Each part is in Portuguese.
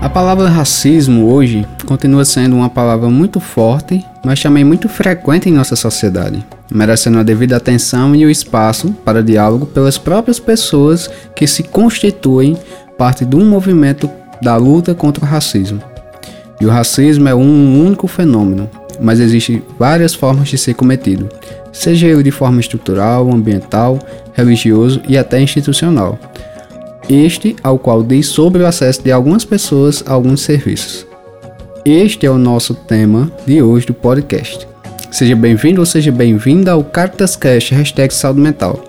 A palavra racismo hoje continua sendo uma palavra muito forte, mas também muito frequente em nossa sociedade, merecendo a devida atenção e o espaço para diálogo pelas próprias pessoas que se constituem parte de um movimento da luta contra o racismo. E o racismo é um único fenômeno, mas existem várias formas de ser cometido, seja ele de forma estrutural, ambiental, religioso e até institucional. Este ao qual diz sobre o acesso de algumas pessoas a alguns serviços. Este é o nosso tema de hoje do podcast. Seja bem-vindo ou seja bem-vinda ao CaritasCast Hashtag Saúde Mental.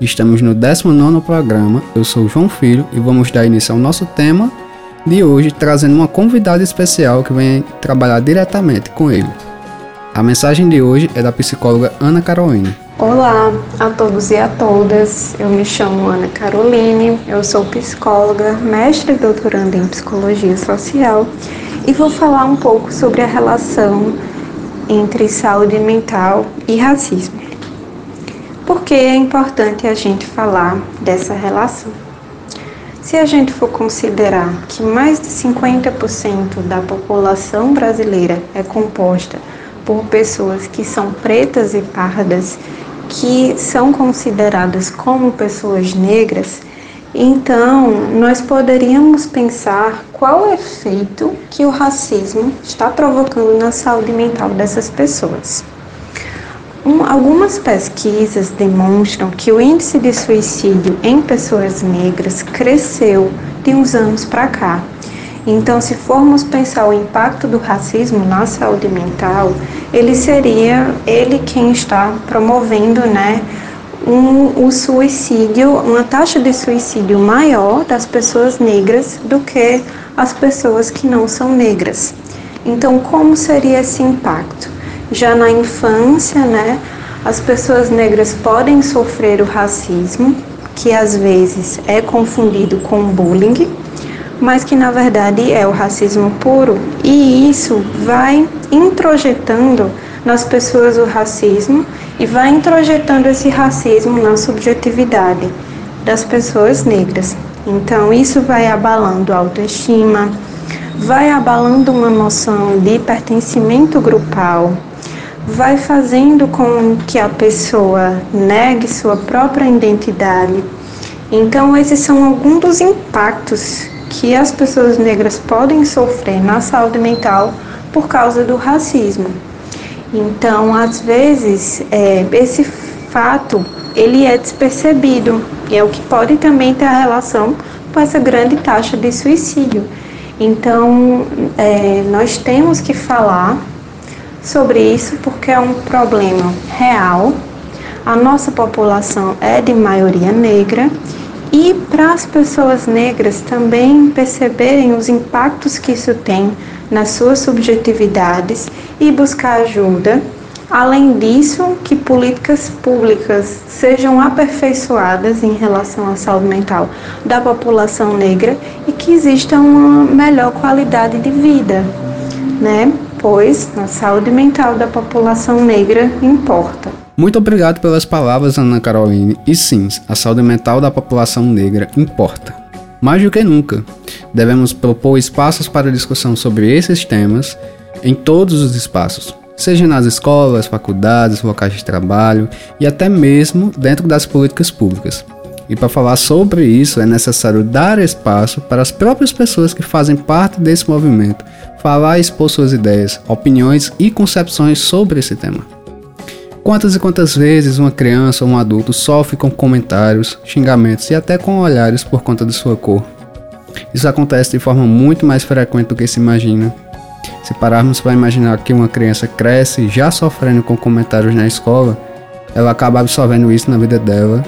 Estamos no 19 programa, eu sou João Filho e vamos dar início ao nosso tema de hoje, trazendo uma convidada especial que vem trabalhar diretamente com ele. A mensagem de hoje é da psicóloga Ana Caroline. Olá a todos e a todas, eu me chamo Ana Caroline, eu sou psicóloga, mestre e doutoranda em psicologia social e vou falar um pouco sobre a relação entre saúde mental e racismo. Por que é importante a gente falar dessa relação? Se a gente for considerar que mais de 50% da população brasileira é composta por pessoas que são pretas e pardas, que são consideradas como pessoas negras, então nós poderíamos pensar qual é o efeito que o racismo está provocando na saúde mental dessas pessoas. Um, algumas pesquisas demonstram que o índice de suicídio em pessoas negras cresceu de uns anos para cá. Então, se formos pensar o impacto do racismo na saúde mental, ele seria ele quem está promovendo, né, um, o suicídio, uma taxa de suicídio maior das pessoas negras do que as pessoas que não são negras. Então, como seria esse impacto? Já na infância, né, as pessoas negras podem sofrer o racismo, que às vezes é confundido com bullying, mas que na verdade é o racismo puro, e isso vai introjetando nas pessoas o racismo e vai introjetando esse racismo na subjetividade das pessoas negras. Então, isso vai abalando a autoestima, vai abalando uma noção de pertencimento grupal, vai fazendo com que a pessoa negue sua própria identidade. Então, esses são alguns dos impactos que as pessoas negras podem sofrer na saúde mental por causa do racismo. Então, às vezes, é, esse fato ele é despercebido e é o que pode também ter relação com essa grande taxa de suicídio. Então, é, nós temos que falar sobre isso porque é um problema real. A nossa população é de maioria negra e para as pessoas negras também perceberem os impactos que isso tem nas suas subjetividades e buscar ajuda. Além disso, que políticas públicas sejam aperfeiçoadas em relação à saúde mental da população negra e que exista uma melhor qualidade de vida, né? Pois a saúde mental da população negra importa. Muito obrigado pelas palavras, Ana Caroline. E sim, a saúde mental da população negra importa. Mais do que nunca, devemos propor espaços para discussão sobre esses temas em todos os espaços, seja nas escolas, faculdades, locais de trabalho e até mesmo dentro das políticas públicas. E para falar sobre isso é necessário dar espaço para as próprias pessoas que fazem parte desse movimento falar e expor suas ideias, opiniões e concepções sobre esse tema. Quantas e quantas vezes uma criança ou um adulto sofre com comentários, xingamentos e até com olhares por conta de sua cor? Isso acontece de forma muito mais frequente do que se imagina. Se pararmos para imaginar que uma criança cresce já sofrendo com comentários na escola, ela acaba absorvendo isso na vida dela.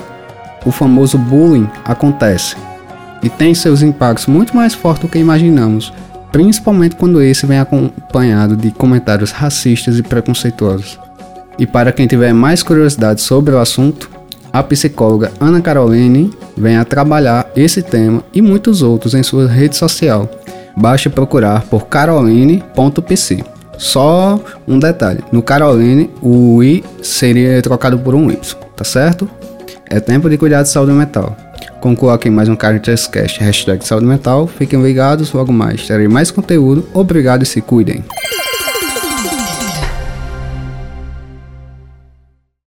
O famoso bullying acontece e tem seus impactos muito mais fortes do que imaginamos, principalmente quando esse vem acompanhado de comentários racistas e preconceituosos. E para quem tiver mais curiosidade sobre o assunto, a psicóloga Ana Caroline vem a trabalhar esse tema e muitos outros em sua rede social. Basta procurar por caroline.pc. Só um detalhe: no Caroline, o I seria trocado por um Y, tá certo? É tempo de cuidar de saúde mental. Concluo aqui mais um Caritas Cast, hashtag saúde mental. Fiquem ligados, logo mais terei mais conteúdo. Obrigado e se cuidem.